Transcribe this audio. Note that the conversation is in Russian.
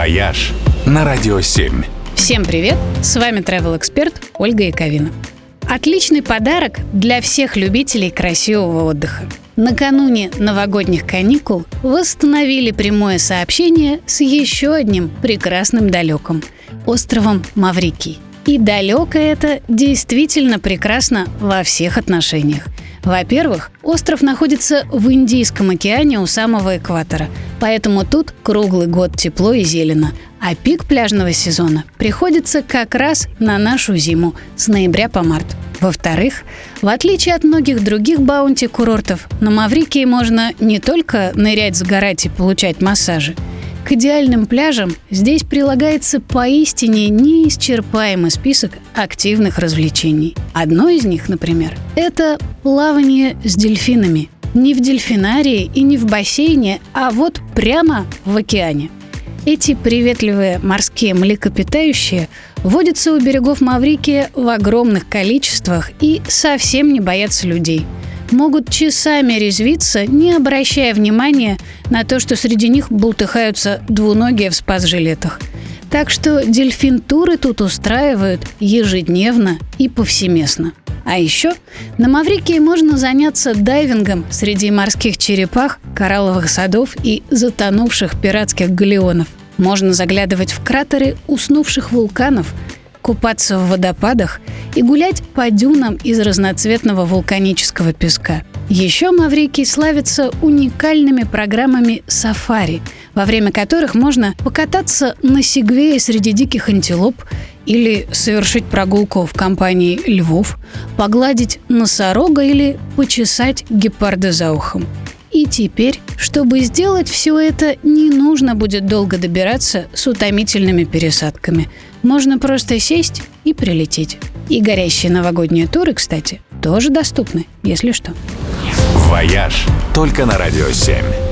«Вояж» на Радио 7. Всем привет! С вами travel эксперт Ольга Яковина. Отличный подарок для всех любителей красивого отдыха. Накануне новогодних каникул восстановили прямое сообщение с еще одним прекрасным далеком – островом Маврикий. И далеко это действительно прекрасно во всех отношениях. Во-первых, остров находится в Индийском океане у самого экватора, поэтому тут круглый год тепло и зелено, а пик пляжного сезона приходится как раз на нашу зиму с ноября по март. Во-вторых, в отличие от многих других баунти-курортов, на Маврикии можно не только нырять, загорать и получать массажи – идеальным пляжам здесь прилагается поистине неисчерпаемый список активных развлечений. Одно из них, например, это плавание с дельфинами. Не в дельфинарии и не в бассейне, а вот прямо в океане. Эти приветливые морские млекопитающие водятся у берегов Маврикия в огромных количествах и совсем не боятся людей – могут часами резвиться, не обращая внимания на то, что среди них бултыхаются двуногие в спас-жилетах. Так что дельфин-туры тут устраивают ежедневно и повсеместно. А еще на Маврикии можно заняться дайвингом среди морских черепах, коралловых садов и затонувших пиратских галеонов. Можно заглядывать в кратеры уснувших вулканов, купаться в водопадах и гулять по дюнам из разноцветного вулканического песка. Еще Маврикий славится уникальными программами сафари, во время которых можно покататься на сегвее среди диких антилоп или совершить прогулку в компании львов, погладить носорога или почесать гепарда за ухом. И теперь, чтобы сделать все это, не нужно будет долго добираться с утомительными пересадками. Можно просто сесть и прилететь. И горящие новогодние туры, кстати, тоже доступны, если что. «Вояж» только на «Радио 7».